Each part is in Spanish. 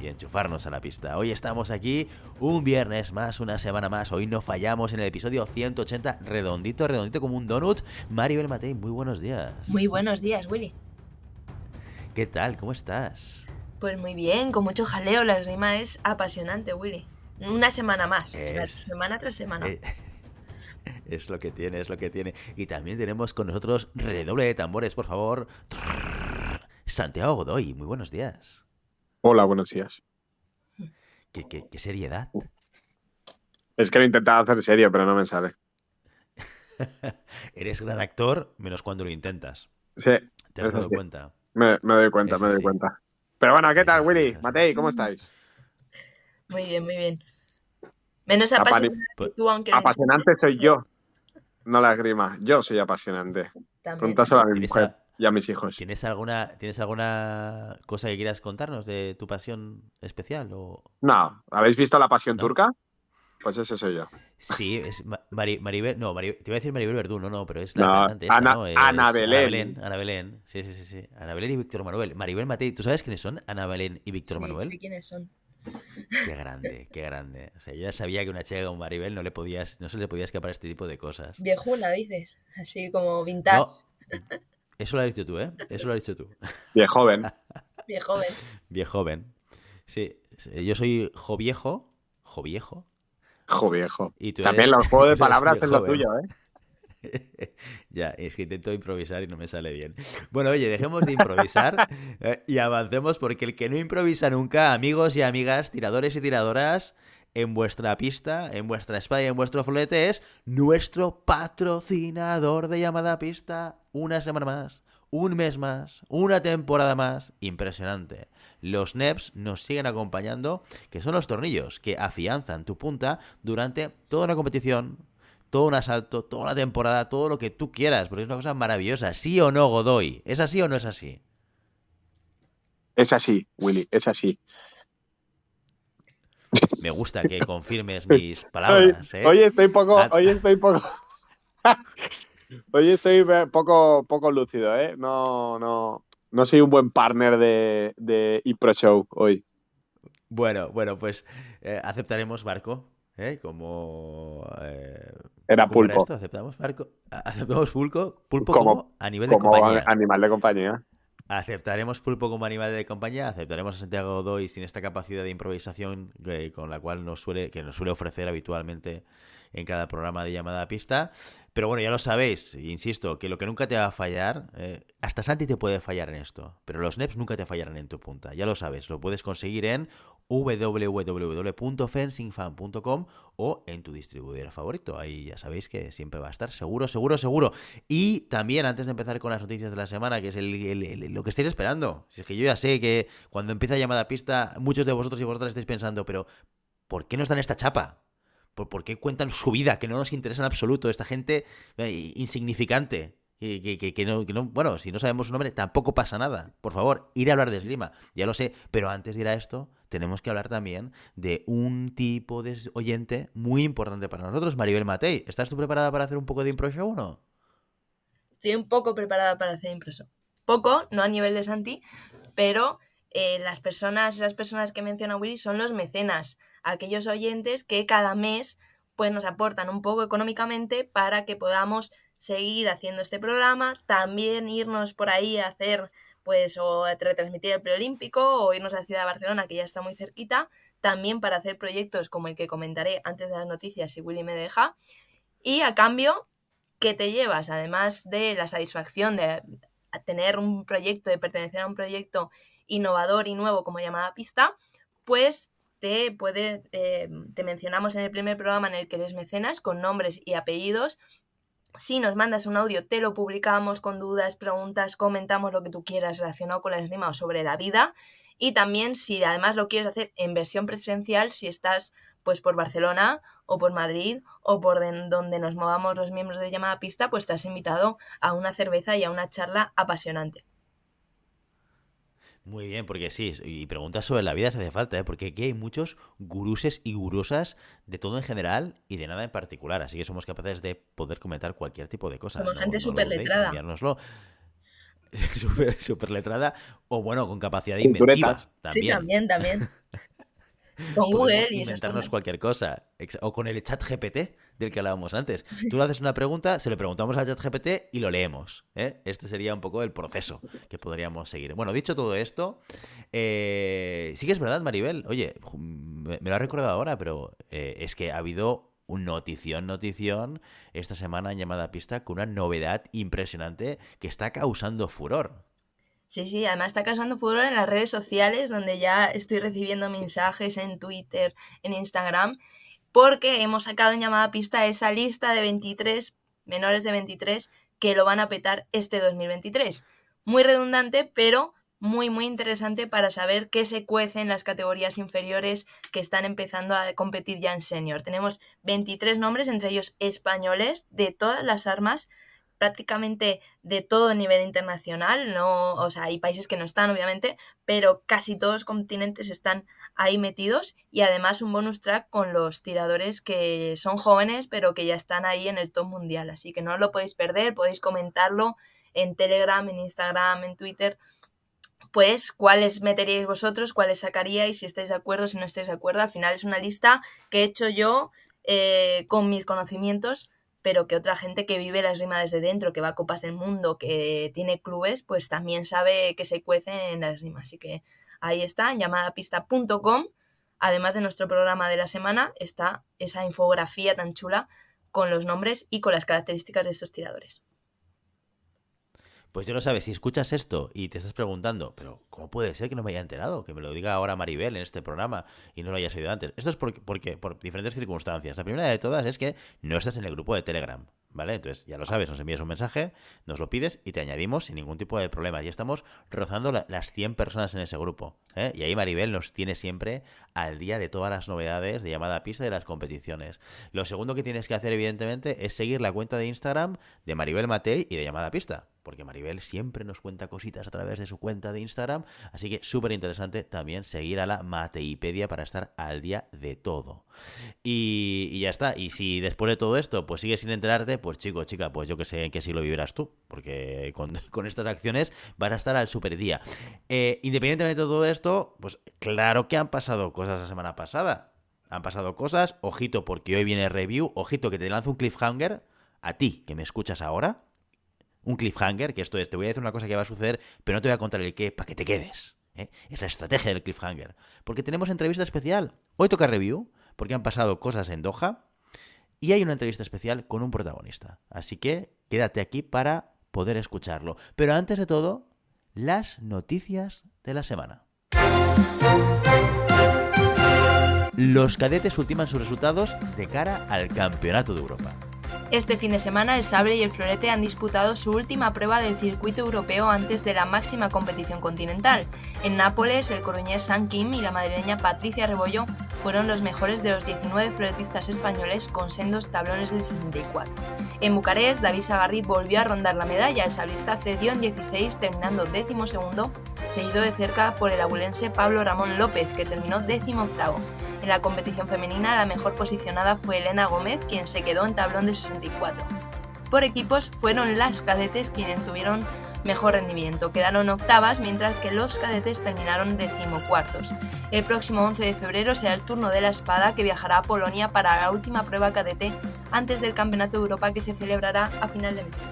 y enchufarnos a la pista. Hoy estamos aquí un viernes más, una semana más. Hoy no fallamos en el episodio 180, redondito, redondito como un donut. Maribel Matei, muy buenos días. Muy buenos días, Willy. ¿Qué tal? ¿Cómo estás? Pues muy bien, con mucho jaleo. La esgrima es apasionante, Willy. Una semana más. semana tras semana. Eh, es lo que tiene, es lo que tiene. Y también tenemos con nosotros redoble de tambores, por favor. Santiago Godoy, muy buenos días. Hola, buenos días. ¿Qué, seriedad? Es que lo he intentado hacer serio, pero no me sale. Eres gran actor, menos cuando lo intentas. Sí. ¿Te has dado cuenta? Me, doy cuenta, me doy cuenta. Pero bueno, ¿qué tal, Willy? Matei, ¿cómo estáis? Muy bien, muy bien. Menos apasionante pues tú, aunque Apasionante soy yo, no la esgrima. Yo soy apasionante. Pregúntaselo a mi mujer y a mis hijos. ¿Tienes alguna, ¿Tienes alguna cosa que quieras contarnos de tu pasión especial? O... No. ¿Habéis visto La Pasión Turca? Pues ese soy yo. Sí, es Maribel, no, te iba a decir Maribel Verdú, no, no, pero es la cantante esta, Ana, ¿no? Ana, Belén. Ana Belén. sí, sí, sí, sí. Ana Belén y Víctor Manuel. Maribel Matei, ¿tú sabes quiénes son? Ana Belén y Víctor Manuel. Sí, quiénes son. Qué grande, qué grande. O sea, yo ya sabía que una chica como Maribel no le podías, no se le podía escapar este tipo de cosas. Viejuna, dices, así como vintage. No, eso lo has dicho tú, ¿eh? Eso lo has dicho tú. Viejoven. Viejoven. Viejoven. Sí, yo soy joviejo, joviejo, Joviejo. También los juegos de palabras es lo tuyo, ¿eh? ya, es que intento improvisar y no me sale bien. Bueno, oye, dejemos de improvisar eh, y avancemos porque el que no improvisa nunca, amigos y amigas, tiradores y tiradoras, en vuestra pista, en vuestra espada y en vuestro florete es nuestro patrocinador de llamada pista una semana más un mes más, una temporada más, impresionante. Los NEPs nos siguen acompañando, que son los tornillos que afianzan tu punta durante toda una competición, todo un asalto, toda una temporada, todo lo que tú quieras, porque es una cosa maravillosa. ¿Sí o no, Godoy? ¿Es así o no es así? Es así, Willy, es así. Me gusta que confirmes mis palabras. ¿eh? Hoy, estoy poco, hoy estoy poco. Hoy estoy poco, poco lúcido, ¿eh? No, no, no soy un buen partner de, de ePro Show hoy. Bueno, bueno, pues eh, aceptaremos barco, ¿eh? Como... Eh, era pulpo. ¿Aceptamos barco? ¿Aceptamos pulpo? Pulpo como, a nivel de animal de compañía. Aceptaremos pulpo como animal de compañía, aceptaremos a Santiago Godoy sin esta capacidad de improvisación con la cual nos suele, que nos suele ofrecer habitualmente en cada programa de llamada a pista. Pero bueno, ya lo sabéis, insisto, que lo que nunca te va a fallar, eh, hasta Santi te puede fallar en esto, pero los NEPs nunca te fallarán en tu punta. Ya lo sabes, lo puedes conseguir en www.fencingfan.com o en tu distribuidor favorito. Ahí ya sabéis que siempre va a estar seguro, seguro, seguro. Y también, antes de empezar con las noticias de la semana, que es lo que estáis esperando. Si es que yo ya sé que cuando empieza llamada pista, muchos de vosotros y vosotras estáis pensando, pero ¿por qué nos dan esta chapa? ¿Por, qué cuentan su vida? Que no nos interesa en absoluto. Esta gente eh, insignificante. Que, no, bueno, si no sabemos su nombre, tampoco pasa nada. Por favor, ir a hablar de esgrima. Ya lo sé, pero antes de ir a esto, tenemos que hablar también de un tipo de oyente muy importante para nosotros, Maribel Matei. ¿Estás tú preparada para hacer un poco de impro show o no? Estoy un poco preparada para hacer impro. Poco, no a nivel de Santi, pero eh, las personas, esas personas que menciona Willy son los mecenas aquellos oyentes que cada mes pues nos aportan un poco económicamente para que podamos seguir haciendo este programa, también irnos por ahí a hacer pues o retransmitir el preolímpico o irnos a la ciudad de Barcelona que ya está muy cerquita, también para hacer proyectos como el que comentaré antes de las noticias si Willy me deja y a cambio que te llevas además de la satisfacción de tener un proyecto, de pertenecer a un proyecto innovador y nuevo como llamada pista, pues te puede, eh, te mencionamos en el primer programa en el que eres mecenas con nombres y apellidos. Si nos mandas un audio, te lo publicamos con dudas, preguntas, comentamos lo que tú quieras relacionado con la esgrima o sobre la vida. Y también, si además lo quieres hacer en versión presencial, si estás pues por Barcelona o por Madrid o por donde nos movamos los miembros de llamada pista, pues estás invitado a una cerveza y a una charla apasionante. Muy bien, porque sí, y preguntas sobre la vida se hace falta, ¿eh? porque aquí hay muchos guruses y gurusas de todo en general y de nada en particular, así que somos capaces de poder comentar cualquier tipo de cosas. Somos gente súper letrada. Súper letrada o bueno, con capacidad de inventiva. También. Sí, también, también. Con Google y inventarnos cualquier cosa. O con el chat GPT del que hablábamos antes. Tú le haces una pregunta, se le preguntamos al chat GPT y lo leemos. ¿eh? Este sería un poco el proceso que podríamos seguir. Bueno, dicho todo esto, eh, sí que es verdad, Maribel. Oye, me, lo ha recordado ahora, pero eh, es que ha habido un notición, notición esta semana en llamada pista con una novedad impresionante que está causando furor. Sí, sí, además está causando furor en las redes sociales, donde ya estoy recibiendo mensajes en Twitter, en Instagram, porque hemos sacado en llamada pista esa lista de 23 menores de 23 que lo van a petar este 2023. Muy redundante, pero muy, muy interesante para saber qué se cuece en las categorías inferiores que están empezando a competir ya en senior. Tenemos 23 nombres, entre ellos españoles, de todas las armas prácticamente de todo nivel internacional, no, o sea, hay países que no están, obviamente, pero casi todos los continentes están ahí metidos y además un bonus track con los tiradores que son jóvenes, pero que ya están ahí en el top mundial, así que no lo podéis perder, podéis comentarlo en Telegram, en Instagram, en Twitter, pues cuáles meteríais vosotros, cuáles sacaríais, si estáis de acuerdo, si no estáis de acuerdo. Al final es una lista que he hecho yo eh, con mis conocimientos pero que otra gente que vive la esgrima desde dentro, que va a Copas del Mundo, que tiene clubes, pues también sabe que se cuece en la esgrima. Así que ahí está, en llamadapista.com. Además de nuestro programa de la semana, está esa infografía tan chula con los nombres y con las características de estos tiradores. Pues yo no sabes, si escuchas esto y te estás preguntando, pero ¿cómo puede ser que no me haya enterado? Que me lo diga ahora Maribel en este programa y no lo hayas oído antes. Esto es porque, porque por diferentes circunstancias. La primera de todas es que no estás en el grupo de Telegram. ¿Vale? Entonces, ya lo sabes, nos envías un mensaje, nos lo pides y te añadimos sin ningún tipo de problema. Ya estamos rozando las 100 personas en ese grupo. ¿eh? Y ahí Maribel nos tiene siempre al día de todas las novedades de llamada a pista de las competiciones. Lo segundo que tienes que hacer, evidentemente, es seguir la cuenta de Instagram de Maribel Matei y de llamada pista porque Maribel siempre nos cuenta cositas a través de su cuenta de Instagram, así que súper interesante también seguir a la Mateipedia para estar al día de todo. Y, ya está, y si después de todo esto pues sigues sin enterarte, pues chico, chica, pues yo que sé en qué siglo vivirás tú, porque con, estas acciones vas a estar al super día. Eh, independientemente de todo esto, pues claro que han pasado cosas la semana pasada. Han pasado cosas, ojito porque hoy viene review, ojito que te lanzo un cliffhanger a ti que me escuchas ahora un cliffhanger, que esto es, te voy a decir una cosa que va a suceder, pero no te voy a contar el qué para que te quedes. ¿eh? Es la estrategia del cliffhanger. Porque tenemos entrevista especial. Hoy toca review, porque han pasado cosas en Doha, y hay una entrevista especial con un protagonista. Así que quédate aquí para poder escucharlo. Pero antes de todo, las noticias de la semana. Los cadetes ultiman sus resultados de cara al Campeonato de Europa. Este fin de semana el Sabre y el Florete han disputado su última prueba del circuito europeo antes de la máxima competición continental. En Nápoles, el coruñés San Kim y la madrileña Patricia Rebollo fueron los mejores de los 19 floretistas españoles con sendos tablones del 64. En Bucarest, David Sagarri volvió a rondar la medalla, el sabrista cedió en 16 terminando décimo segundo, seguido de cerca por el abulense Pablo Ramón López, que terminó décimo octavo. En la competición femenina, la mejor posicionada fue Elena Gómez, quien se quedó en tablón de 64. Por equipos, fueron las cadetes quienes tuvieron mejor rendimiento. Quedaron octavas, mientras que los cadetes terminaron decimocuartos. El próximo 11 de febrero será el turno de la espada que viajará a Polonia para la última prueba cadete antes del Campeonato de Europa que se celebrará a final de mes.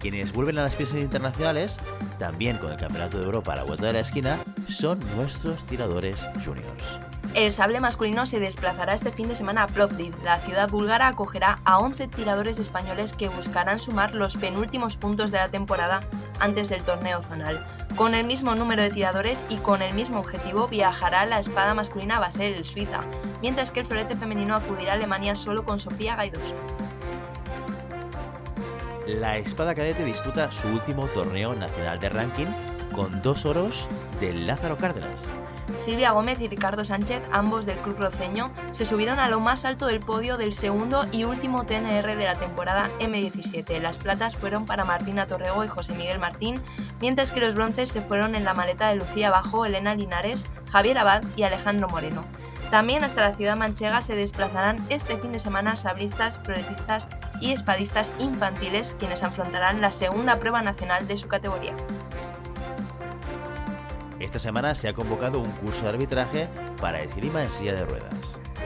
Quienes vuelven a las pistas internacionales, también con el Campeonato de Europa a la vuelta de la esquina, son nuestros tiradores juniors. El sable masculino se desplazará este fin de semana a Plovdiv. La ciudad búlgara acogerá a 11 tiradores españoles que buscarán sumar los penúltimos puntos de la temporada antes del torneo zonal. Con el mismo número de tiradores y con el mismo objetivo viajará la espada masculina a Basel, Suiza, mientras que el florete femenino acudirá a Alemania solo con Sofía Gaidos. La espada cadete disputa su último torneo nacional de ranking con dos oros del Lázaro Cárdenas. Silvia Gómez y Ricardo Sánchez, ambos del club roceño, se subieron a lo más alto del podio del segundo y último TNR de la temporada M17. Las platas fueron para Martina Torrego y José Miguel Martín, mientras que los bronces se fueron en la maleta de Lucía Bajo, Elena Linares, Javier Abad y Alejandro Moreno. También hasta la ciudad manchega se desplazarán este fin de semana sabristas, floretistas y espadistas infantiles, quienes afrontarán la segunda prueba nacional de su categoría. Esta semana se ha convocado un curso de arbitraje para esgrima en silla de ruedas.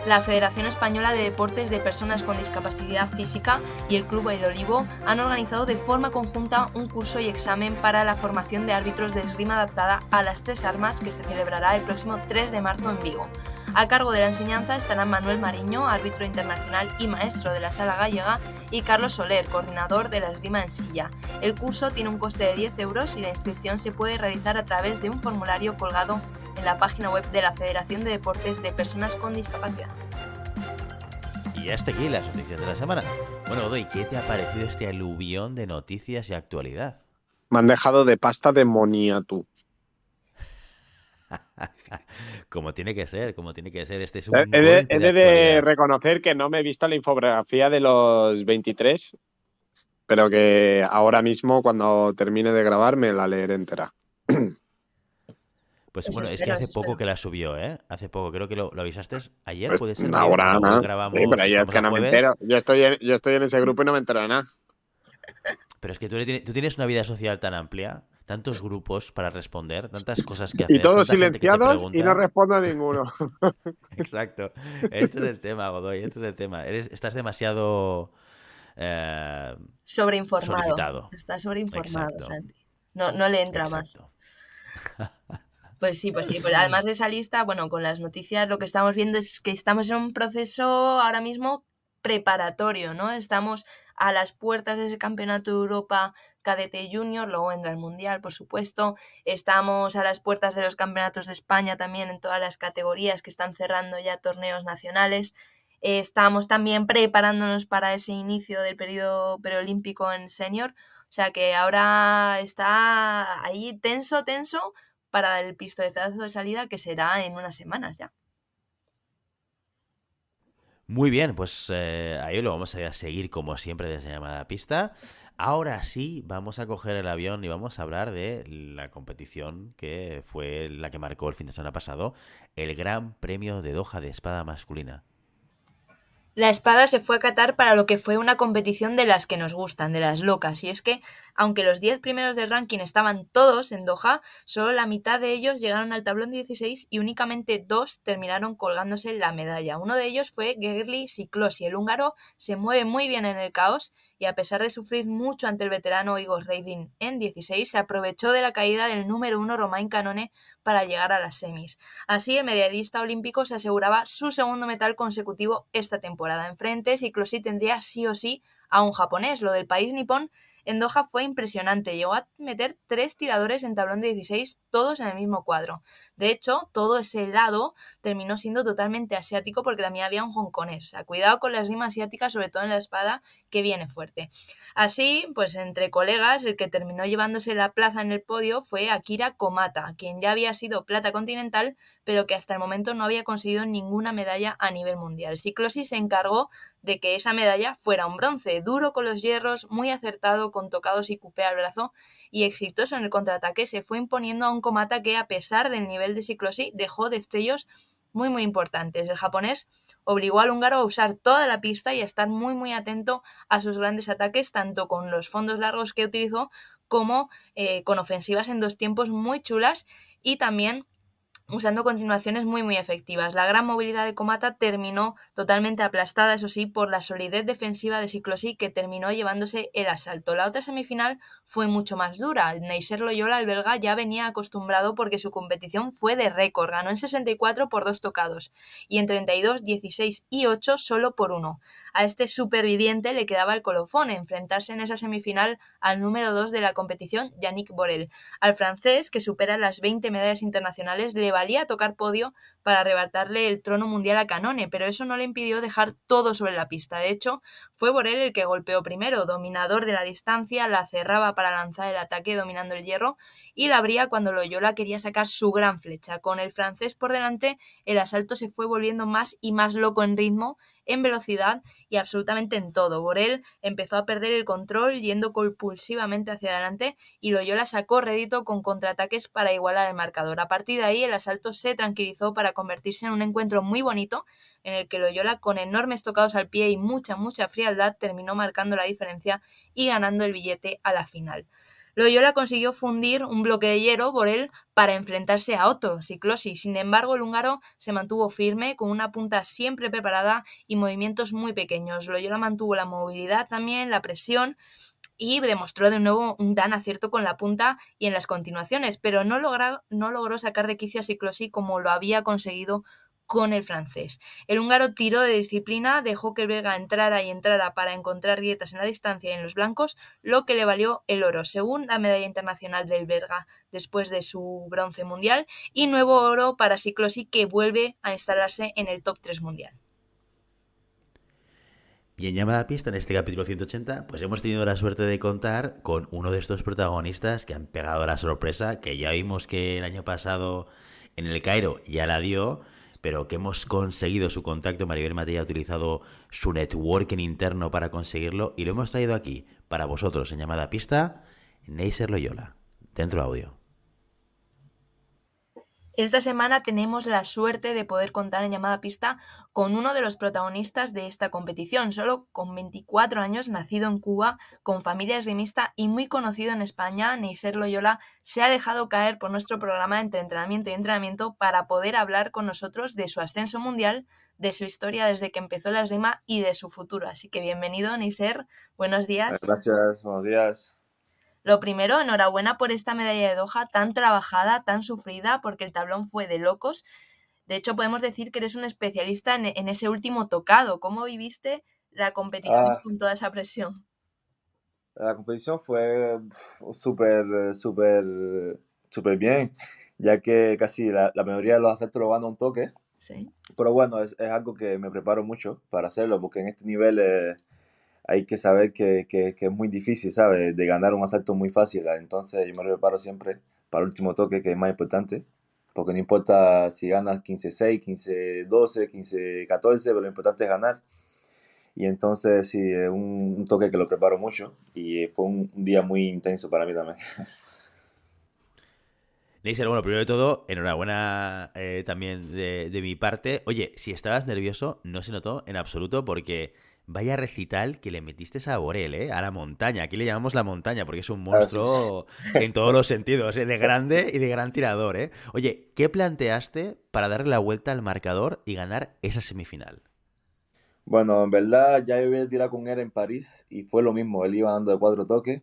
La Federación Española de Deportes de Personas con Discapacidad Física y el Club El Olivo han organizado de forma conjunta un curso y examen para la formación de árbitros de esgrima adaptada a las tres armas que se celebrará el próximo 3 de marzo en Vigo. A cargo de la enseñanza estarán Manuel Mariño, árbitro internacional y maestro de la sala gallega, y Carlos Soler, coordinador de la esgrima en silla. El curso tiene un coste de 10 euros y la inscripción se puede realizar a través de un formulario colgado en la página web de la Federación de Deportes de Personas con Discapacidad. Y hasta aquí las noticias de la semana. Bueno, Odoy, ¿qué te ha parecido este aluvión de noticias y actualidad? Me han dejado de pasta de moniatu. como tiene que ser, como tiene que ser. Este es un he, de, reconocer que no me he visto la infografía de los 23, pero que ahora mismo, cuando termine de grabar, me la leeré entera. Pues, bueno, es que hace poco que la subió, ¿eh? Hace poco, creo que lo, avisaste ayer, pues puede ser. Ahora, no, grabamos, pero es que no me entero. Yo estoy, en, yo estoy en ese grupo y no me entero de nada. Pero es que tú tienes una vida social tan amplia tantos grupos para responder, tantas cosas que hacer. Y todos silenciados y no respondo a ninguno. Exacto. Este es el tema, Godoy, este es el tema. Eres, estás demasiado... Eh, sobreinformado. Estás sobreinformado, Santi. No, no le entra más. Pues sí, pues sí. Pues además de esa lista, bueno, con las noticias lo que estamos viendo es que estamos en un proceso ahora mismo preparatorio, ¿no? Estamos a las puertas de ese campeonato de Europa cadete junior, luego vendrá el mundial, por supuesto. Estamos a las puertas de los campeonatos de España también en todas las categorías que están cerrando ya torneos nacionales. estamos también preparándonos para ese inicio del periodo preolímpico en senior. O sea que ahora está ahí tenso, tenso para el pistoletazo de salida que será en unas semanas ya. Muy bien, pues eh, ahí lo vamos a seguir como siempre desde llamada pista. Ahora sí, vamos a coger el avión y vamos a hablar de la competición que fue la que marcó el fin de semana pasado, el Gran Premio de Doha de Espada Masculina. La espada se fue a Qatar para lo que fue una competición de las que nos gustan, de las locas. Y es que, aunque los 10 primeros del ranking estaban todos en Doha, solo la mitad de ellos llegaron al tablón 16 y únicamente dos terminaron colgándose la medalla. Uno de ellos fue Gerli Siklosi. El húngaro se mueve muy bien en el caos y a pesar de sufrir mucho ante el veterano Igor Reidin en 16, se aprovechó de la caída del número uno Romain Canone para llegar a las semis. Así, el medallista olímpico se aseguraba su segundo metal consecutivo esta temporada. Enfrente, Siklosi tendría sí o sí a un japonés. Lo del país nipón en Doha fue impresionante. Llegó a meter tres tiradores en tablón de 16, todos en el mismo cuadro. De hecho, todo ese lado terminó siendo totalmente asiático porque también había un hongkonés. O sea, cuidado con las rimas asiáticas, sobre todo en la espada, que viene fuerte. Así, pues entre colegas, el que terminó llevándose la plaza en el podio fue Akira Komata, quien ya había sido plata continental, pero que hasta el momento no había conseguido ninguna medalla a nivel mundial. Ciclosis se encargó de que esa medalla fuera un bronce, duro con los hierros, muy acertado, con tocados y cupé al brazo, y exitoso en el contraataque, se fue imponiendo a un Komata que, a pesar del nivel de Ciclosis, dejó destellos muy muy importantes. El japonés obligó al húngaro a usar toda la pista y a estar muy muy atento a sus grandes ataques, tanto con los fondos largos que utilizó como eh, con ofensivas en dos tiempos muy chulas y también usando continuaciones muy muy efectivas. La gran movilidad de Comata terminó totalmente aplastada, eso sí, por la solidez defensiva de Ciclosí que terminó llevándose el asalto. La otra semifinal fue mucho más dura. Neisser Loyola, el belga, ya venía acostumbrado porque su competición fue de récord. Ganó en 64 por dos tocados y en 32, 16 y 8 solo por uno. A este superviviente le quedaba el colofón, enfrentarse en esa semifinal al número 2 de la competición, Yannick Borel. Al francés, que supera las 20 medallas internacionales, le valía tocar podio para arrebatarle el trono mundial a Canone, pero eso no le impidió dejar todo sobre la pista. De hecho, fue Borel el que golpeó primero, dominador de la distancia, la cerraba para lanzar el ataque dominando el hierro y la abría cuando Loyola quería sacar su gran flecha. Con el francés por delante, el asalto se fue volviendo más y más loco en ritmo en velocidad y absolutamente en todo. Borel empezó a perder el control yendo compulsivamente hacia adelante y Loyola sacó rédito con contraataques para igualar el marcador. A partir de ahí el asalto se tranquilizó para convertirse en un encuentro muy bonito en el que Loyola con enormes tocados al pie y mucha mucha frialdad terminó marcando la diferencia y ganando el billete a la final. Loyola consiguió fundir un bloque de hierro por él para enfrentarse a Otto, Ciclosi. Sin embargo, el húngaro se mantuvo firme, con una punta siempre preparada y movimientos muy pequeños. Loyola mantuvo la movilidad también, la presión y demostró de nuevo un gran acierto con la punta y en las continuaciones, pero no, no logró sacar de quicio a Ciclosi como lo había conseguido con el francés. El húngaro tiró de disciplina, dejó que el belga entrara y entrara para encontrar grietas en la distancia y en los blancos, lo que le valió el oro, según la medalla internacional del belga después de su bronce mundial, y nuevo oro para Siklosi que vuelve a instalarse en el top 3 mundial. Y en llamada pista, en este capítulo 180, pues hemos tenido la suerte de contar con uno de estos protagonistas que han pegado la sorpresa, que ya vimos que el año pasado en el Cairo ya la dio, pero que hemos conseguido su contacto. Maribel Matei ha utilizado su networking interno para conseguirlo y lo hemos traído aquí para vosotros en llamada pista, Neisser Loyola. Dentro audio. Esta semana tenemos la suerte de poder contar en llamada pista con uno de los protagonistas de esta competición, solo con 24 años, nacido en Cuba, con familia esgrimista y muy conocido en España, Neisser Loyola se ha dejado caer por nuestro programa entre entrenamiento y entrenamiento para poder hablar con nosotros de su ascenso mundial, de su historia desde que empezó la esgrima y de su futuro. Así que bienvenido, Neisser. Buenos días. Gracias, buenos días. Lo primero, enhorabuena por esta medalla de Doha tan trabajada, tan sufrida, porque el tablón fue de locos. De hecho, podemos decir que eres un especialista en, ese último tocado. ¿Cómo viviste la competición ah. con toda esa presión? La competición fue súper, súper, súper bien, ya que casi la, mayoría de los asaltos lo van a un toque. Sí. Pero bueno, es, algo que me preparo mucho para hacerlo, porque en este nivel eh, hay que saber que, que, que, es muy difícil, ¿sabes? De ganar un asalto muy fácil. Entonces yo me preparo siempre para el último toque, que es más importante. Porque no importa si ganas 15-6, 15-12, 15-14, pero lo importante es ganar. Y entonces sí, es un, toque que lo preparo mucho y fue un, día muy intenso para mí también. Neisser, bueno, primero de todo, enhorabuena eh, también de, de mi parte. Oye, si estabas nervioso, no se notó en absoluto porque Vaya recital que le metiste a Borel, ¿eh? A la montaña. Aquí le llamamos la montaña porque es un monstruo en todos los sentidos, ¿eh? de grande y de gran tirador, ¿eh? Oye, ¿qué planteaste para darle la vuelta al marcador y ganar esa semifinal? Bueno, en verdad ya yo había tirado con él en París y fue lo mismo. Él iba dando de cuatro toques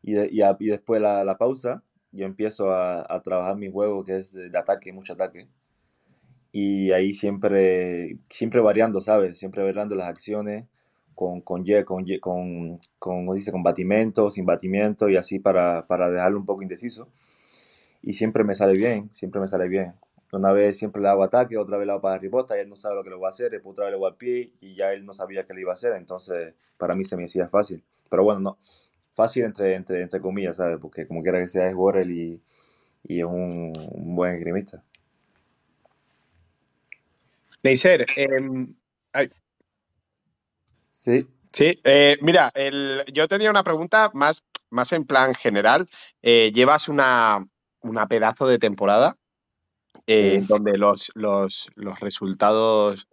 y, y, después la, la, pausa yo empiezo a, a, trabajar mi juego que es de, ataque, mucho ataque y ahí siempre, siempre variando, ¿sabes? Siempre variando las acciones con, con, con, con, con, dice, con batimento, sin batimento y así para, para dejarlo un poco indeciso. Y siempre me sale bien, siempre me sale bien. Una vez siempre le hago ataque, otra vez le hago para ribota y él no sabe lo que le voy a hacer, después otra vez le voy al pie y ya él no sabía qué le iba a hacer, entonces para mí se me hacía fácil. Pero bueno, no, fácil entre, entre, entre comillas, ¿sabes? Porque como quiera que sea es Borrell y, y es un, un buen esgrimista. Neisser, em, sí. Sí, eh, mira, yo tenía una pregunta más, más en plan general. Eh, llevas una, pedazo de temporada eh, donde los, los, resultados,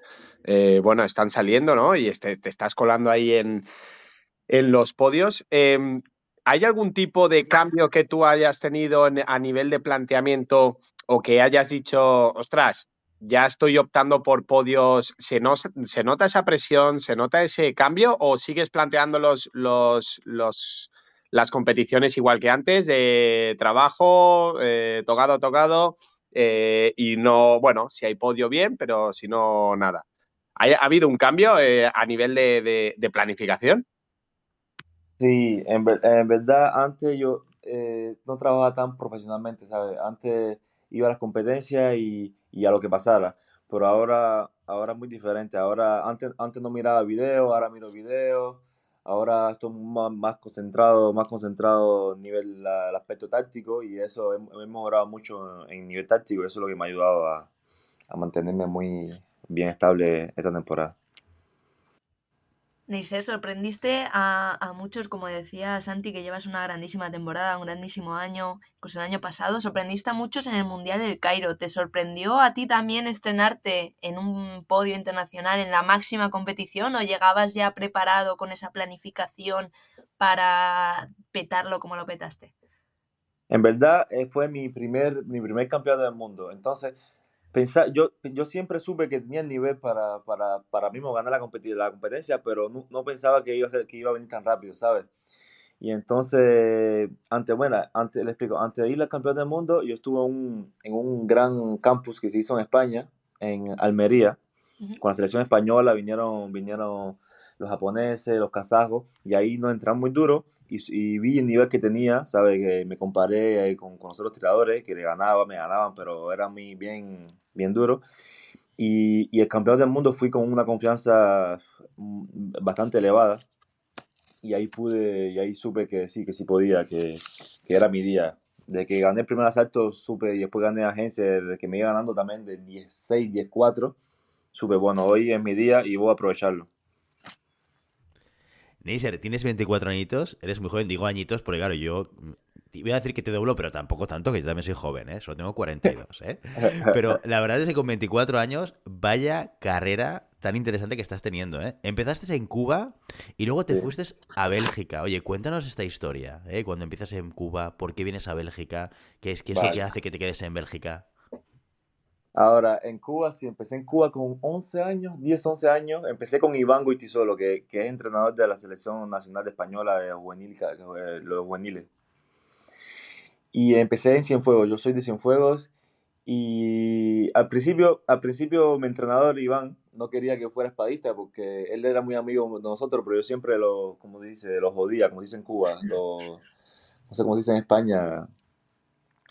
bueno, están saliendo, ¿no? Y este, te estás colando ahí en, en los podios. Em, ¿Hay algún tipo de cambio que tú hayas tenido a nivel de planteamiento o que hayas dicho, ostras, ya estoy optando por podios, ¿se, ¿se nota esa presión, se nota ese cambio o sigues planteando los, los, las competiciones igual que antes, de trabajo, eh, tocado, tocado, eh, y no, bueno, si hay podio bien, pero si no, nada. ¿Ha, habido un cambio eh, a nivel de, planificación? Sí, en, en, verdad antes yo no trabajaba tan profesionalmente, ¿sabes? Antes iba a las competencias y, y a lo que pasara. Pero ahora, ahora es muy diferente. Ahora, antes, antes no miraba videos, ahora miro videos. Ahora estoy más, más concentrado, más concentrado a nivel la, aspecto táctico y eso he, he mejorado mucho en nivel táctico eso es lo que me ha ayudado a, a mantenerme muy bien estable esta temporada. Neisser, sorprendiste a, a, muchos, como decía Santi, que llevas una grandísima temporada, un grandísimo año, incluso el año pasado. Sorprendiste a muchos en el Mundial del Cairo. ¿Te sorprendió a ti también estrenarte en un podio internacional en la máxima competición o llegabas ya preparado con esa planificación para petarlo como lo petaste? En verdad eh, fue mi primer, mi primer campeonato del mundo. Entonces pensar, yo, yo siempre supe que tenía el nivel para, para, para mismo ganar la, competi la competencia, pero no, no, pensaba que iba, a ser, que iba a venir tan rápido, ¿sabes? Y entonces, antes, bueno, antes, le explico, antes de ir al campeón del mundo, yo estuve un, en un gran campus que se hizo en España, en Almería, uh -huh. con la selección española, vinieron, vinieron los japoneses, los kazajos, y ahí nos entramos muy duro, y, y, vi el nivel que tenía, ¿sabes? Que me comparé con, con otros tiradores, que le ganaban, me ganaban, pero era muy bien, bien duro. Y, y, el campeón del mundo fui con una confianza bastante elevada. Y ahí pude, y ahí supe que sí, que sí podía, que, que era mi día. De que gané el primer asalto, supe, y después gané agencia, que me iba ganando también de 16, 14. Supe, bueno, hoy es mi día y voy a aprovecharlo. Neisser, tienes 24 añitos, eres muy joven, digo añitos porque claro, yo iba a decir que te doblo, pero tampoco tanto, que yo también soy joven, ¿eh? solo tengo 42, ¿eh? Pero la verdad es que con 24 años, vaya carrera tan interesante que estás teniendo, ¿eh? Empezaste en Cuba y luego te sí. fuiste a Bélgica. Oye, cuéntanos esta historia, ¿eh? Cuando empiezas en Cuba, ¿por qué vienes a Bélgica? ¿Qué es, qué es vale. lo que hace que te quedes en Bélgica? Ahora, en Cuba, sí, empecé en Cuba con 11 años, 10, 11 años. Empecé con Iván Guitisolo, que, que es entrenador de la Selección Nacional de Española de juvenil, eh, los juveniles. Y empecé en Cienfuegos, yo soy de Cienfuegos. Y al principio, al principio mi entrenador Iván no quería que fuera espadista porque él era muy amigo de nosotros, pero yo siempre lo, como dice, lo jodía, como dice en Cuba, lo, no sé cómo dice en España,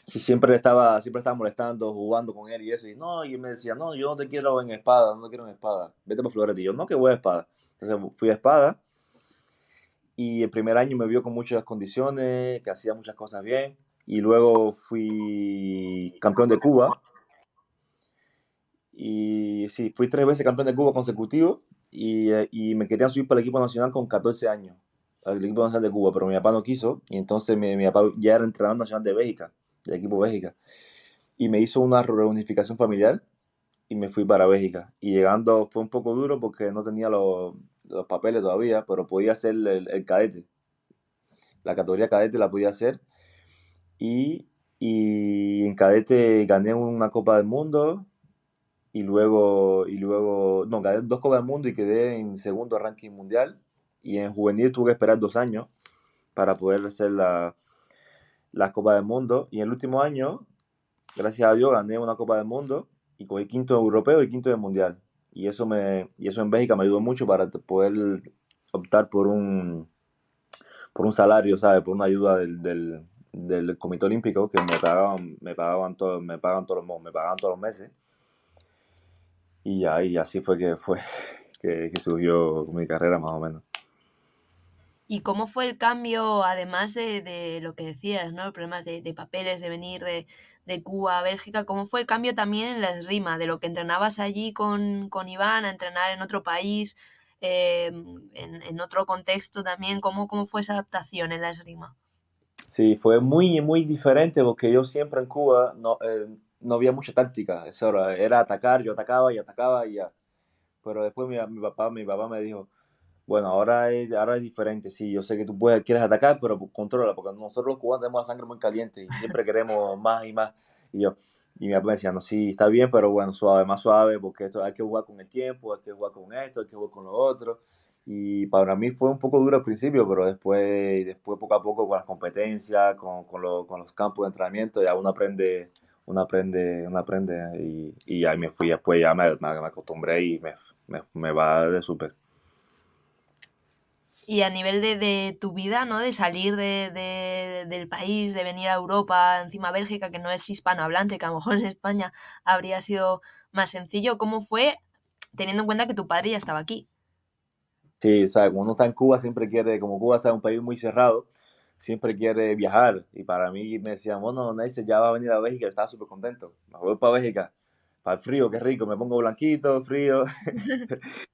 sí, siempre estaba, siempre estaba molestando, jugando con él y eso, y no, y me decía, no, yo no te quiero en espada, no te quiero en espada, vete por Florete, y yo, no, que voy a espada, entonces fui a espada, y el primer año me vio con muchas condiciones, que hacía muchas cosas bien, y luego fui campeón de Cuba. Y sí, fui tres veces campeón de Cuba consecutivo y, y me querían subir para el equipo nacional con 14 años, al equipo nacional de Cuba, pero mi papá no quiso y entonces mi, mi papá ya era entrenador nacional de Bélgica, del equipo Bélgica. Y me hizo una reunificación familiar y me fui para Bélgica. Y llegando fue un poco duro porque no tenía los, los papeles todavía, pero podía hacer el, el cadete. La categoría cadete la podía hacer y, y, en cadete gané una Copa del Mundo y luego, y luego, no, gané dos Copas del Mundo y quedé en segundo ranking mundial. Y en juvenil tuve que esperar dos años para poder hacer la, la Copa del Mundo. Y en el último año, gracias a Dios, gané una Copa del Mundo y cogí quinto europeo y quinto del mundial. Y eso, me, y eso en Bélgica me ayudó mucho para poder optar por un, por un salario, ¿sabes? Por una ayuda del, del Comité Olímpico que me pagaban, me pagaban todo, me pagaban todos los, me pagaban todos los meses. Y ya, y así fue que fue que surgió mi carrera más o menos. ¿Y cómo fue el cambio, además de, de lo que decías, ¿no? Problemas de, de papeles, de venir de, de, Cuba a Bélgica, ¿cómo fue el cambio también en la esgrima? De lo que entrenabas allí con, con Iván a entrenar en otro país, eh, en, en, otro contexto también, ¿cómo, ¿cómo fue esa adaptación en la esgrima? Sí, fue muy, muy diferente porque yo siempre en Cuba no, eh, no había mucha táctica. Era, era, atacar, yo atacaba y atacaba y ya. Pero después mi, mi, papá, mi papá me dijo, bueno, ahora es, ahora es diferente. Sí, yo sé que tú puedes, quieres atacar, pero controla, porque nosotros los cubanos tenemos la sangre muy caliente y siempre queremos más y más. Y yo, y mi papá me decía, no, sí, está bien, pero bueno, suave, más suave, porque esto hay que jugar con el tiempo, hay que jugar con esto, hay que jugar con lo otro. Y para mí fue un poco duro al principio, pero después, después poco a poco con las competencias, con, con, lo, con los campos de entrenamiento, ya uno aprende, uno aprende, uno aprende y, y ahí me fui, después ya me, me, me acostumbré y me, me, me va de súper. Y a nivel de, de tu vida, ¿no? De salir de, de- del país, de venir a Europa, encima a Bélgica, que no es hispanohablante, que a lo mejor en España habría sido más sencillo. ¿Cómo fue teniendo en cuenta que tu padre ya estaba aquí? Sí, ¿sabes? Cuando uno está en Cuba siempre quiere, como Cuba es un país muy cerrado, siempre quiere viajar. Y para mí me decían, bueno, Neisser ya va a venir a Bélgica, estaba súper contento. Me voy para Bélgica, para el frío, qué rico, me pongo blanquito, frío.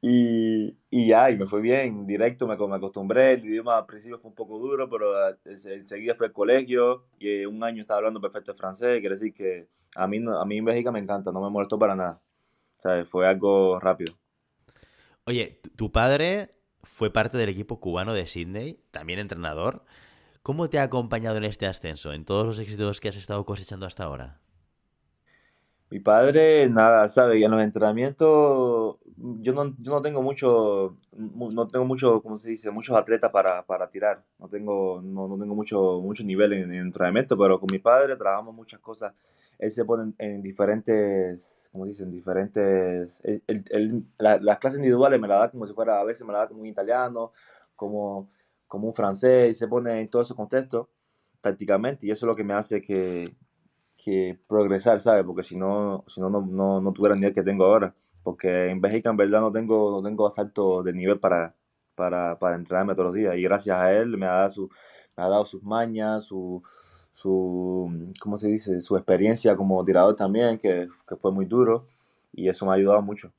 Y, y ya, y me fue bien, directo, me, me acostumbré, el idioma al principio fue un poco duro, pero ah, ense- enseguida fue al colegio y un año estaba hablando perfecto el francés, quiere decir que a mí, a mí en Bélgica me encanta, no me molestó para nada, ¿sabes? Fue algo rápido. Oye, tu padre fue parte del equipo cubano de Sydney, también entrenador. ¿Cómo te ha acompañado en este ascenso, en todos los éxitos que has estado cosechando hasta ahora? Mi padre, nada, ¿sabes? Y en los entrenamientos, yo no, yo no tengo mucho, mu- no tengo mucho, ¿cómo se dice? Muchos atletas para, para tirar. No tengo, no, no tengo mucho, mucho nivel en, en entrenamiento, pero con mi padre trabajamos muchas cosas. Él se pone en, en diferentes, ¿cómo se dice? En diferentes, él- él- él- la- las clases individuales me las da como si fuera, a veces me las da como un italiano, como, como un francés, y se pone en todos esos contextos tácticamente, y eso es lo que me hace que que progresar, ¿sabes? Porque si no, si no, no, no, no tuviera el nivel que tengo ahora. Porque en Bélgica en verdad no tengo, no tengo asalto de nivel para, para, para entrenarme todos los días. Y gracias a él me ha dado, su, me ha dado sus mañas, su, su, ¿cómo se dice? Su experiencia como tirador también, que, que fue muy duro. Y eso me ha ayudado mucho.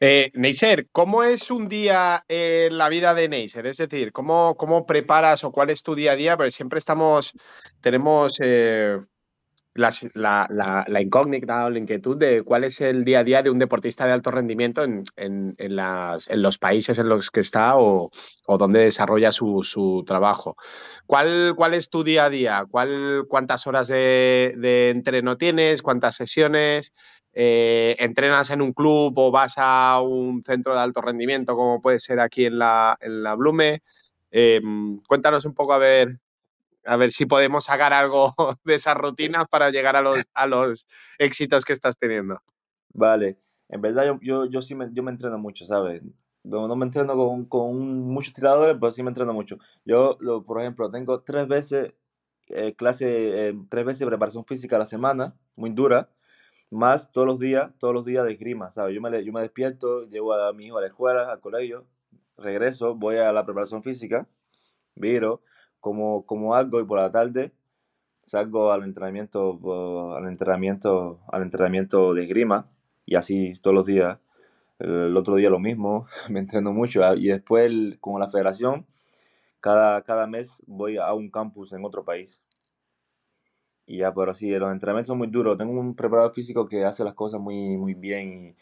Eh, Neisser, ¿cómo es un día en la vida de Neisser? Es decir, ¿cómo, cómo preparas o cuál es tu día a día? Porque siempre estamos, tenemos eh, la, incógnita o la inquietud de cuál es el día a día de un deportista de alto rendimiento en, en- en los países en los que está o, o donde desarrolla su, su trabajo. ¿Cuál, cuál es tu día a día? ¿Cuál, ¿Cuántas horas de, de entreno tienes? ¿Cuántas sesiones? Eh, ¿Entrenas en un club o vas a un centro de alto rendimiento como puede ser aquí en la, en la Blume? Eh, cuéntanos un poco a ver, a ver si podemos sacar algo de esas rutinas para llegar a los, a los éxitos que estás teniendo. Vale, en verdad yo, yo, yo sí me, yo me entreno mucho, ¿sabes? No, no me entreno con, con muchos tiradores, pero sí me entreno mucho. Yo, lo, por ejemplo, tengo tres veces eh, clase, eh, tres veces preparación física a la semana, muy dura, más todos los días, todos los días de esgrima, ¿sabes? Yo me, yo me despierto, llevo a mi hijo a la escuela, al colegio, regreso, voy a la preparación física, viro, como, como algo y por la tarde salgo al entrenamiento, uh, al entrenamiento, al entrenamiento de esgrima y así todos los días. El otro día lo mismo, me entreno mucho ah, y después con la federación cada, cada mes voy a un campus en otro país. Y ya, pero sí, los entrenamientos son muy duros. Tengo un preparador físico que hace las cosas muy, muy bien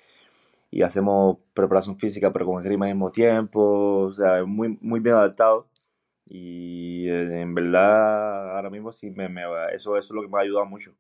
y, y hacemos preparación física, pero con esgrima al mismo tiempo. O sea, muy, muy bien adaptado. Y eh, en verdad, ahora mismo sí, me, me eso, eso es lo que me ha ayudado mucho.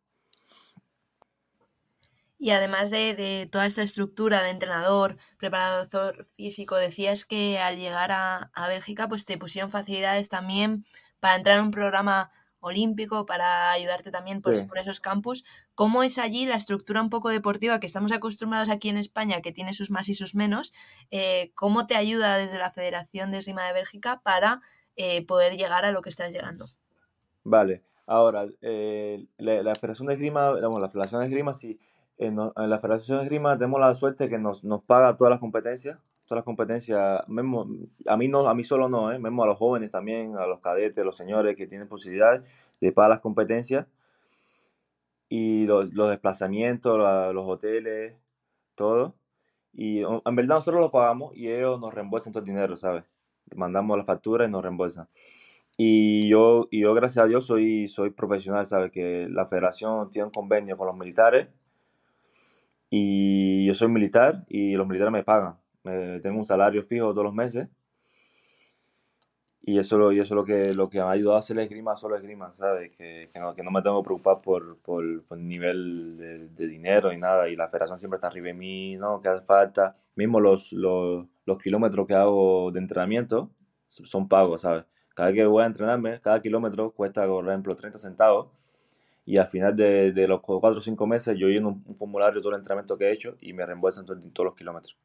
Y además de, de toda esta estructura de entrenador, preparador físico, decías que al llegar a, a Bélgica pues te pusieron facilidades también para entrar en un programa olímpico, para ayudarte también Sí. por esos campus. ¿Cómo es allí la estructura un poco deportiva que estamos acostumbrados aquí en España, que tiene sus más y sus menos? Eh, ¿Cómo te ayuda desde la Federación de Esgrima de Bélgica para eh, poder llegar a lo que estás llegando? Vale, ahora, eh, la, la Federación de Esgrima, vamos, la Federación de Esgrima, sí, en, no- en la Federación de Esgrima tenemos la suerte que nos, nos paga todas las competencias, todas las competencias, mismo, a mí no, a mí solo no, eh, mismo a los jóvenes también, a los cadetes, a los señores que tienen posibilidades de pagar las competencias y los, los desplazamientos, la- los hoteles, todo. Y en verdad nosotros lo pagamos y ellos nos reembolsan todo el dinero, ¿sabes? Mandamos la factura y nos reembolsan. Y yo, y yo gracias a Dios, soy, soy profesional, ¿sabes? Que la federación tiene un convenio con los militares y yo soy militar y los militares me pagan. Tengo un salario fijo todos los meses y eso, lo, y eso es lo que, lo que me ha ayudado a hacer la esgrima, solo esgrima, ¿sabes? Que, que, no, que no me tengo que preocupar por, por, por nivel de, de dinero y nada. Y la federación siempre está arriba de mí, ¿no? Que hace falta. Mismo los, los, los kilómetros que hago de entrenamiento son pagos, ¿sabes? Cada vez que voy a entrenarme, cada kilómetro cuesta, por ejemplo, 30 centavos. Y al final de, de los 4 o 5 meses yo lleno un, un formulario de todo el entrenamiento que he hecho y me reembolsan todo- todos los kilómetros.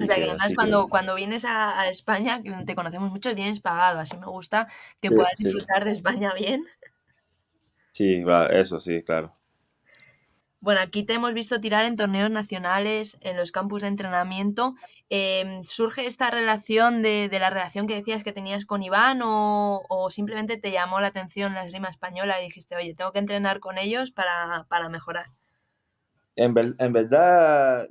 O sea que además cuando, cuando vienes a, España, que te conocemos mucho, vienes pagado. Así me gusta que puedas disfrutar de España bien. Sí, eso sí, claro. Bueno, aquí te hemos visto tirar en torneos nacionales, en los campus de entrenamiento. Em, ¿Surge esta relación de, la relación que decías que tenías con Iván o, simplemente te llamó la atención la esgrima española y dijiste, oye, tengo que entrenar con ellos para, mejorar? En, en verdad,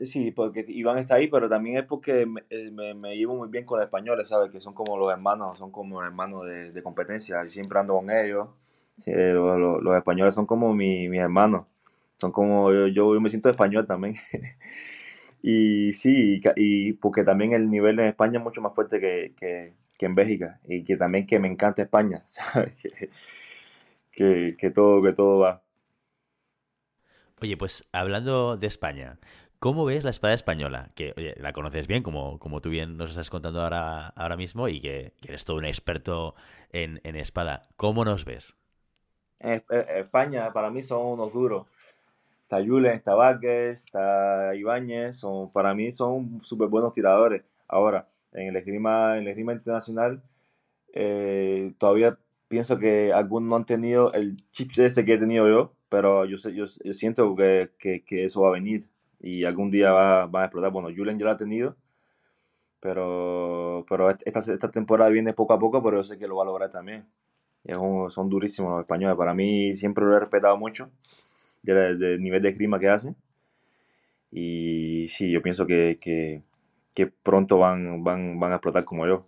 sí, porque Iván está ahí, pero también es porque eh, me, llevo muy bien con los españoles, ¿sabes? Que son como los hermanos, son como hermanos de, competencia, siempre ando con ellos. los, españoles son como mi, mis hermanos, son como yo, yo, me siento español también. y sí, y, porque también el nivel en España es mucho más fuerte que, que, que en Bélgica y que también que me encanta España, ¿sabes? Que, que, todo, que todo va. Oye, pues hablando de España, ¿cómo ves la espada española? Que oye, la conoces bien, como, como tú bien nos estás contando ahora, ahora mismo, y que, eres todo un experto en, espada. ¿Cómo nos ves? España para mí son unos duros. Está Julen, está Vázquez, está Ibáñez, son, para mí son súper buenos tiradores. Ahora, en el esgrima, en el esgrima internacional, eh, todavía pienso que algunos no han tenido el chip ese que he tenido yo, pero yo, yo, yo siento que, que, eso va a venir y algún día va, va a explotar. Bueno, Julen ya lo ha tenido, pero, pero esta, esta temporada viene poco a poco, pero yo sé que lo va a lograr también. son durísimos los españoles. Para mí siempre lo he respetado mucho del, nivel de esgrima que hace. Y sí, yo pienso que, que, que pronto van, van, van a explotar como yo.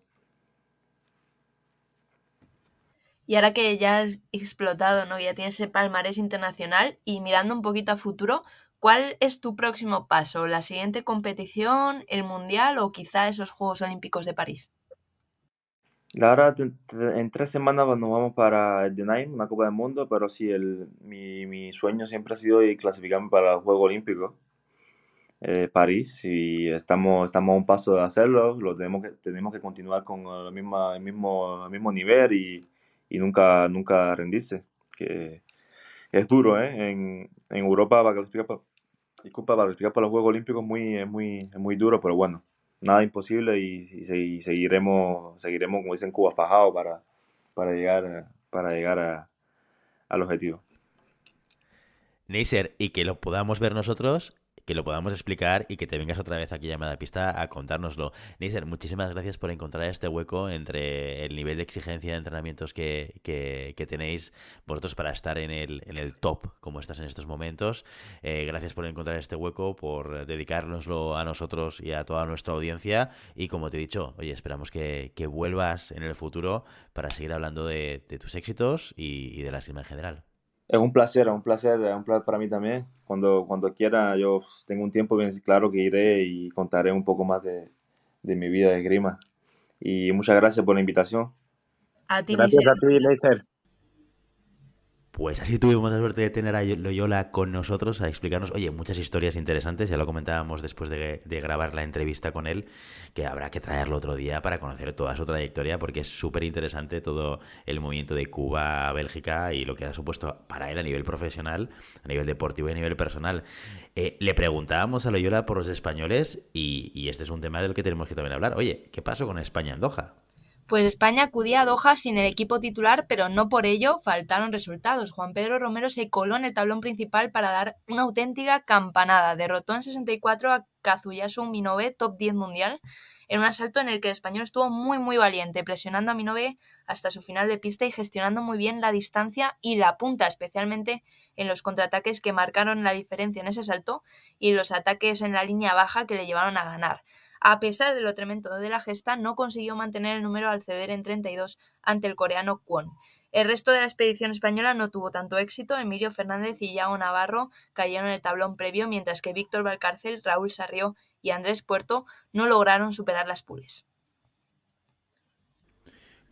Y ahora que ya has explotado, ¿no? Ya tienes ese palmarés internacional y mirando un poquito a futuro, ¿cuál es tu próximo paso? ¿La siguiente competición, el Mundial o quizá esos Juegos Olímpicos de París? Verdad, en tres semanas nos vamos para el Denaim, una Copa del Mundo, pero sí, el, mi, mi sueño siempre ha sido clasificarme para los Juegos Olímpicos. Eh, París y estamos, estamos a un paso de hacerlo, lo tenemos que, tenemos que continuar con el mismo, el mismo, el mismo nivel y, y nunca, nunca rendirse. Que es duro, ¿eh? En, en Europa para clasificar para, disculpa, para para los Juegos Olímpicos muy, es, muy, es muy duro, pero bueno, nada imposible y, seguiremos, seguiremos, como dicen Cuba, fajado para, para llegar, para llegar al objetivo. Neisser, y que lo podamos ver nosotros que lo podamos explicar y que te vengas otra vez aquí llamada pista a contárnoslo. Neisser, muchísimas gracias por encontrar este hueco entre el nivel de exigencia de entrenamientos que, que, tenéis vosotros para estar en el, en el top como estás en estos momentos. Eh, gracias por encontrar este hueco, por dedicárnoslo a nosotros y a toda nuestra audiencia. Y como te he dicho, oye, esperamos que, que vuelvas en el futuro para seguir hablando de, tus éxitos y, y de la SIMA en general. Es un placer, es un placer, es un placer para mí también. Cuando, cuando quiera, yo tengo un tiempo bien claro que iré y contaré un poco más de, de mi vida de grima. Y muchas gracias por la invitación. A ti, gracias a ti, Leister. Pues así tuvimos la suerte de tener a Loyola con nosotros a explicarnos, oye, muchas historias interesantes, ya lo comentábamos después de, grabar la entrevista con él, que habrá que traerlo otro día para conocer toda su trayectoria, porque es súper interesante todo el movimiento de Cuba a Bélgica y lo que ha supuesto para él a nivel profesional, a nivel deportivo y a nivel personal. Eh, le preguntábamos a Loyola por los españoles y, y este es un tema del que tenemos que también hablar. Oye, ¿qué pasó con España en Doha? Pues España acudía a Doha sin el equipo titular, pero no por ello faltaron resultados. Juan Pedro Romero se coló en el tablón principal para dar una auténtica campanada. Derrotó en 64 a Kazuyasu Minobe, top 10 mundial, en un asalto en el que el español estuvo muy muy valiente, presionando a Minobe hasta su final de pista y gestionando muy bien la distancia y la punta, especialmente en los contraataques que marcaron la diferencia en ese asalto y los ataques en la línea baja que le llevaron a ganar. A pesar de lo tremendo de la gesta, no consiguió mantener el número al ceder en 32 ante el coreano Kwon. El resto de la expedición española no tuvo tanto éxito. Emilio Fernández y Yago Navarro cayeron en el tablón previo, mientras que Víctor Valcárcel, Raúl Sarrió y Andrés Puerto no lograron superar las pules.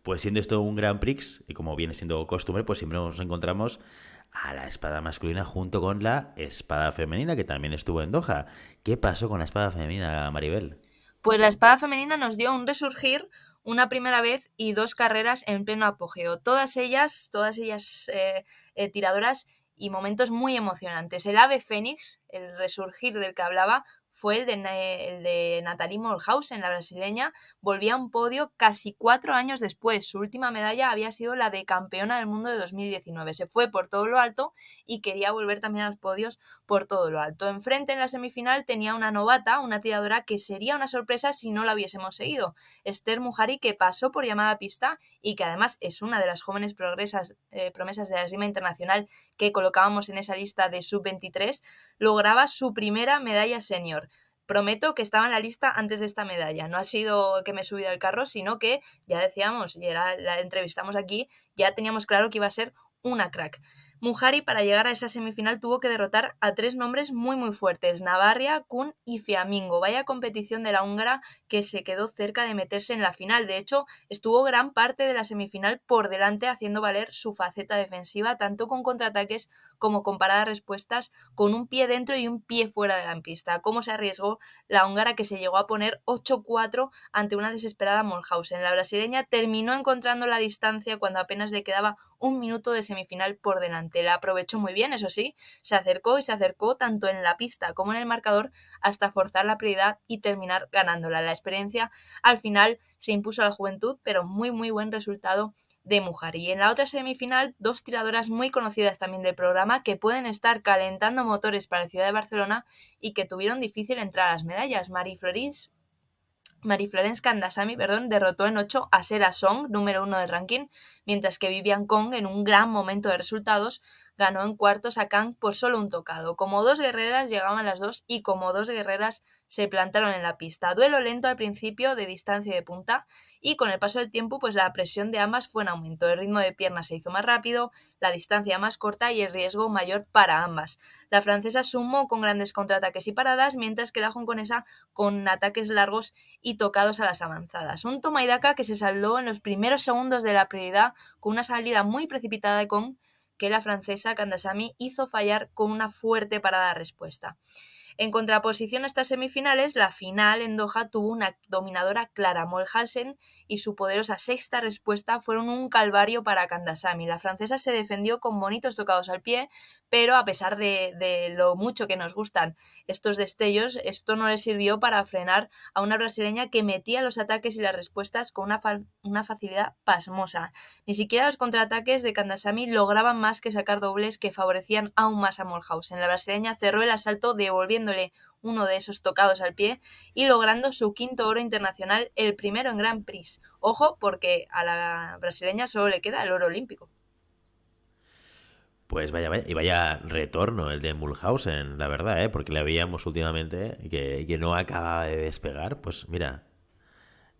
Pues siendo esto un Grand Prix, y como viene siendo costumbre, pues siempre nos encontramos a la espada masculina junto con la espada femenina, que también estuvo en Doha. ¿Qué pasó con la espada femenina, Maribel? Pues la espada femenina nos dio un resurgir una primera vez y dos carreras en pleno apogeo. Todas ellas, todas ellas eh, eh, tiradoras y momentos muy emocionantes. El ave fénix, el resurgir del que hablaba, fue el de, el de Natalie Molhausen, la brasileña, volvía a un podio casi cuatro años después. Su última medalla había sido la de campeona del mundo de 2019. Se fue por todo lo alto y quería volver también a los podios por todo lo alto. Enfrente en la semifinal tenía una novata, una tiradora que sería una sorpresa si no la hubiésemos seguido. Esther Mujari, que pasó por llamada pista y que además es una de las jóvenes eh, promesas de la esgrima internacional que colocábamos en esa lista de sub-23, lograba su primera medalla senior. Prometo que estaba en la lista antes de esta medalla. No ha sido que me he subido al carro, sino que ya decíamos, y era, la entrevistamos aquí, ya teníamos claro que iba a ser una crack. Mujari para llegar a esa semifinal tuvo que derrotar a tres nombres muy muy fuertes, Navarria, Kun y Fiamingo. Vaya competición de la húngara que se quedó cerca de meterse en la final. De hecho, estuvo gran parte de la semifinal por delante haciendo valer su faceta defensiva tanto con contraataques como con paradas respuestas con un pie dentro y un pie fuera de la pista. Cómo se arriesgó la húngara que se llegó a poner 8-4 ante una desesperada Molhausen. La brasileña terminó encontrando la distancia cuando apenas le quedaba un minuto de semifinal por delante. La aprovechó muy bien, eso sí, se acercó y se acercó tanto en la pista como en el marcador hasta forzar la prioridad y terminar ganándola. La experiencia al final se impuso a la juventud, pero muy muy buen resultado de Mujar. Y en la otra semifinal, dos tiradoras muy conocidas también del programa que pueden estar calentando motores para la ciudad de Barcelona y que tuvieron difícil entrar a las medallas. Marie Florence, Marie Florence perdón, derrotó en 8 a Sera Song, número uno del ranking, mientras que Vivian Kong, en un gran momento de resultados, ganó en cuartos a Kang por solo un tocado. Como dos guerreras llegaban las dos y como dos guerreras se plantaron en la pista. Duelo lento al principio de distancia y de punta y con el paso del tiempo pues la presión de ambas fue en aumento. El ritmo de piernas se hizo más rápido, la distancia más corta y el riesgo mayor para ambas. La francesa sumó con grandes contraataques y paradas, mientras que la hongkonesa con ataques largos y tocados a las avanzadas. Un toma y que se saldó en los primeros segundos de la prioridad con una salida muy precipitada de Kong que la francesa Kandasamy hizo fallar con una fuerte parada de respuesta. En contraposición a estas semifinales, la final en Doha tuvo una dominadora clara. Molhalsen y su poderosa sexta respuesta fueron un calvario para Kandasamy. La francesa se defendió con bonitos tocados al pie, pero a pesar de, lo mucho que nos gustan estos destellos, esto no le sirvió para frenar a una brasileña que metía los ataques y las respuestas con una, una facilidad pasmosa. Ni siquiera los contraataques de Kandasamy lograban más que sacar dobles que favorecían aún más a Molhausen. La brasileña cerró el asalto devolviéndole uno de esos tocados al pie y logrando su quinto oro internacional, el primero en Grand Prix. Ojo, porque a la brasileña solo le queda el oro olímpico. Pues vaya, vaya, y vaya retorno el de Mulhausen, la verdad, ¿eh? porque le veíamos últimamente que, que no acababa de despegar. Pues mira,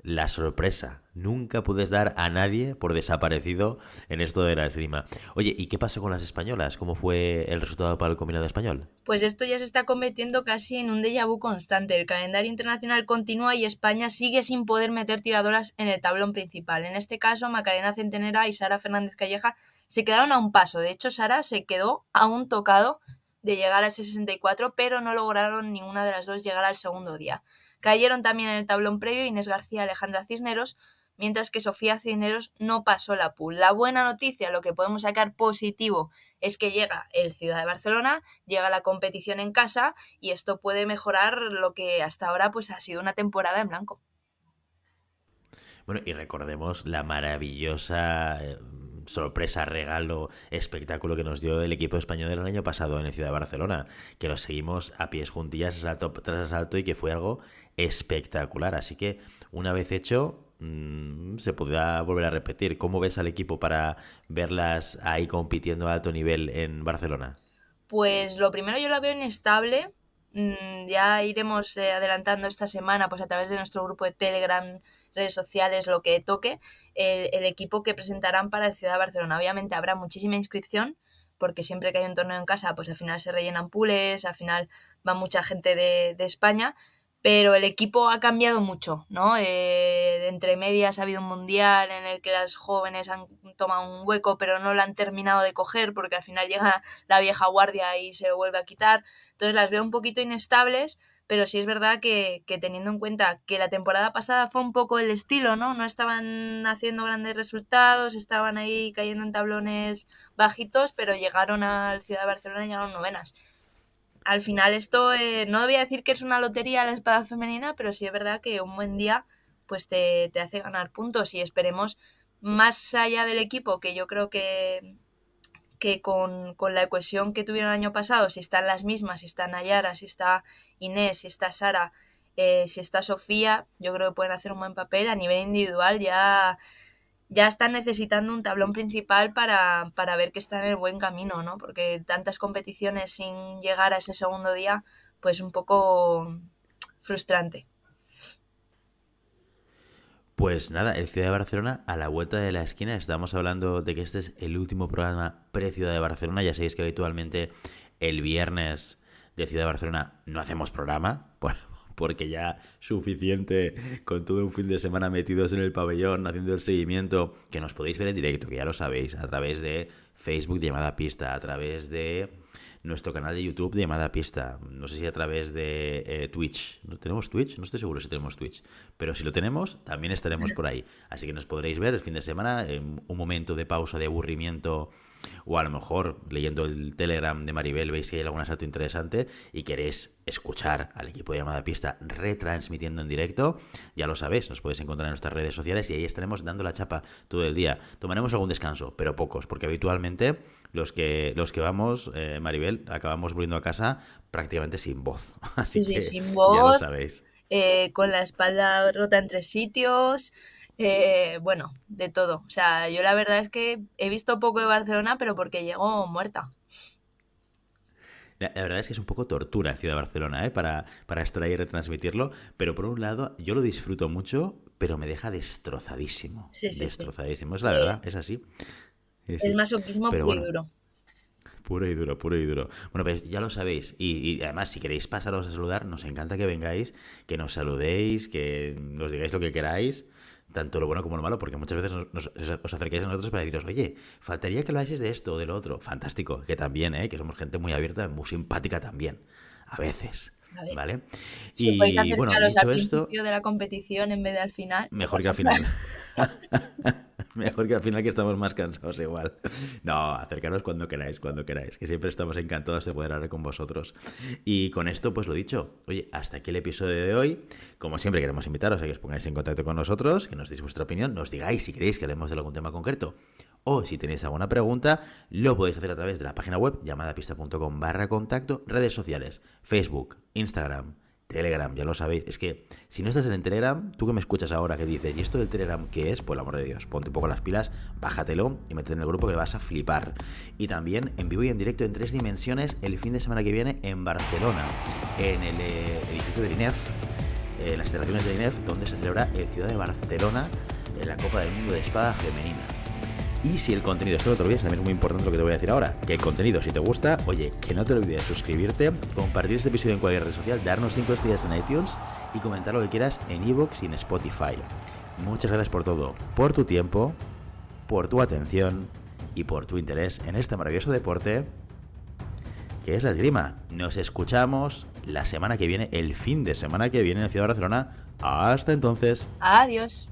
la sorpresa. Nunca puedes dar a nadie por desaparecido en esto de la esgrima. Oye, ¿y qué pasó con las españolas? ¿Cómo fue el resultado para el combinado español? Pues esto ya se está convirtiendo casi en un déjà vu constante. El calendario internacional continúa y España sigue sin poder meter tiradoras en el tablón principal. En este caso, Macarena Centenera y Sara Fernández Calleja se quedaron a un paso. De hecho, Sara se quedó a un tocado de llegar a ese 64, pero no lograron ninguna de las dos llegar al segundo día. Cayeron también en el tablón previo Inés García y Alejandra Cisneros, mientras que Sofía Cisneros no pasó la pool. La buena noticia, lo que podemos sacar positivo, es que llega el Ciudad de Barcelona, llega la competición en casa y esto puede mejorar lo que hasta ahora pues ha sido una temporada en blanco. Bueno, y recordemos la maravillosa eh, sorpresa, regalo, espectáculo que nos dio el equipo español el año pasado en el Ciudad de Barcelona, que lo seguimos a pies juntillas, asalto tras asalto y que fue algo espectacular. Así que una vez hecho, mm, se podrá volver a repetir. ¿Cómo ves al equipo para verlas ahí compitiendo a alto nivel en Barcelona? Pues lo primero yo lo veo inestable. Mm, ya iremos eh, adelantando esta semana pues a través de nuestro grupo de Telegram redes sociales, lo que toque, el, equipo que presentarán para la Ciudad de Barcelona. Obviamente habrá muchísima inscripción, porque siempre que hay un torneo en casa, pues al final se rellenan pules, al final va mucha gente de, España, pero el equipo ha cambiado mucho, ¿no? Eh, entre medias ha habido un mundial en el que las jóvenes han tomado un hueco, pero no lo han terminado de coger porque al final llega la vieja guardia y se vuelve a quitar. Entonces las veo un poquito inestables, pero sí es verdad que, teniendo en cuenta que la temporada pasada fue un poco el estilo, ¿no? No estaban haciendo grandes resultados, estaban ahí cayendo en tablones bajitos, pero llegaron al Ciudad de Barcelona y llegaron novenas. al final esto, eh, no voy a decir que es una lotería la espada femenina, pero sí es verdad que un buen día pues te, te hace ganar puntos y esperemos más allá del equipo, que yo creo que, que con, la cohesión que tuvieron el año pasado, si están las mismas, si está Nayara, si está Inés, si está Sara, eh, si está Sofía, yo creo que pueden hacer un buen papel. A nivel individual ya, ya están necesitando un tablón principal para, para ver que están en el buen camino, ¿no? Porque tantas competiciones sin llegar a ese segundo día, pues un poco frustrante. Pues nada, el Ciudad de Barcelona a la vuelta de la esquina. Estamos hablando de que este es el último programa pre-Ciudad de Barcelona. Ya sabéis que habitualmente el viernes de Ciudad de Barcelona no hacemos programa, porque ya suficiente con todo un fin de semana metidos en el pabellón haciendo el seguimiento, que nos podéis ver en directo, que ya lo sabéis, a través de Facebook llamada pista, a través de nuestro canal de YouTube de llamada pista. No sé si a través de eh, Twitch. ¿No tenemos Twitch? No estoy seguro si tenemos Twitch. Pero si lo tenemos, también estaremos por ahí. Así que nos podréis ver el fin de semana en un momento de pausa, de aburrimiento o a lo mejor leyendo el Telegram de Maribel veis que hay algún asalto interesante y queréis escuchar al equipo de llamada pista retransmitiendo en directo, ya lo sabéis, nos podéis encontrar en nuestras redes sociales y ahí estaremos dando la chapa todo el día. Tomaremos algún descanso, pero pocos, porque habitualmente los que, los que vamos, eh, Maribel, acabamos volviendo a casa prácticamente sin voz. Así que sin voz, ya lo sabéis. Eh, con la espalda rota en tres sitios, eh, bueno, de todo. O sea, yo la verdad es que he visto poco de Barcelona, pero porque llego muerta. La, verdad es que es un poco tortura Ciudad de Barcelona, ¿eh? Para, para extraer y retransmitirlo. Pero por un lado, yo lo disfruto mucho, pero me deja destrozadísimo. Sí, sí, destrozadísimo. Es la verdad, es así. el masoquismo puro y duro. Puro y duro, puro y duro. Bueno, pues ya lo sabéis. Y, además, si queréis pasaros a saludar, nos encanta que vengáis, que nos saludéis, que nos digáis lo que queráis tanto lo bueno como lo malo, porque muchas veces os acerquáis a nosotros para deciros, oye, faltaría que lo hagáis de esto o de lo otro. Fantástico, que también, ¿eh? que somos gente muy abierta, muy simpática también, a veces. ¿Vale? y podéis bueno, dicho al principio de la competición en vez de al final. Mejor que al final. Mejor que al final que estamos más cansados igual. No, acercaros cuando queráis, cuando queráis, que siempre estamos encantados de poder hablar con vosotros. Y con esto, pues lo dicho, oye, hasta aquí el episodio de hoy. Como siempre queremos invitaros a que os pongáis en contacto con nosotros, que nos deis vuestra opinión, nos digáis si queréis que hablemos de algún tema concreto. O si tenéis alguna pregunta, lo podéis hacer a través de la página web llamadapista.com barra contacto, redes sociales, Facebook, Instagram, Telegram, ya lo sabéis. Es que si no estás en Telegram, tú que me escuchas ahora que dices, ¿y esto del Telegram qué es? Por el amor de Dios, ponte un poco las pilas, bájatelo y métete en el grupo que vas a flipar. Y también en vivo y en directo en tres dimensiones el fin de semana que viene en Barcelona, en el eh, edificio de INEF, en las instalaciones de INEF, donde se celebra el Ciudad de Barcelona en la Copa del Mundo de Espada Femenina. Y si el contenido, esto no te olvides, también es muy importante lo que te voy a decir ahora, que el contenido, si te gusta, oye, que no te olvides suscribirte, compartir este episodio en cualquier red social, darnos 5 estrellas en iTunes y comentar lo que quieras en iVoox y en Spotify. Muchas gracias por todo, por tu tiempo, por tu atención y por tu interés en este maravilloso deporte que es la esgrima. Nos escuchamos la semana que viene, el fin de semana que viene en ciudad de Barcelona. Hasta entonces. Adiós.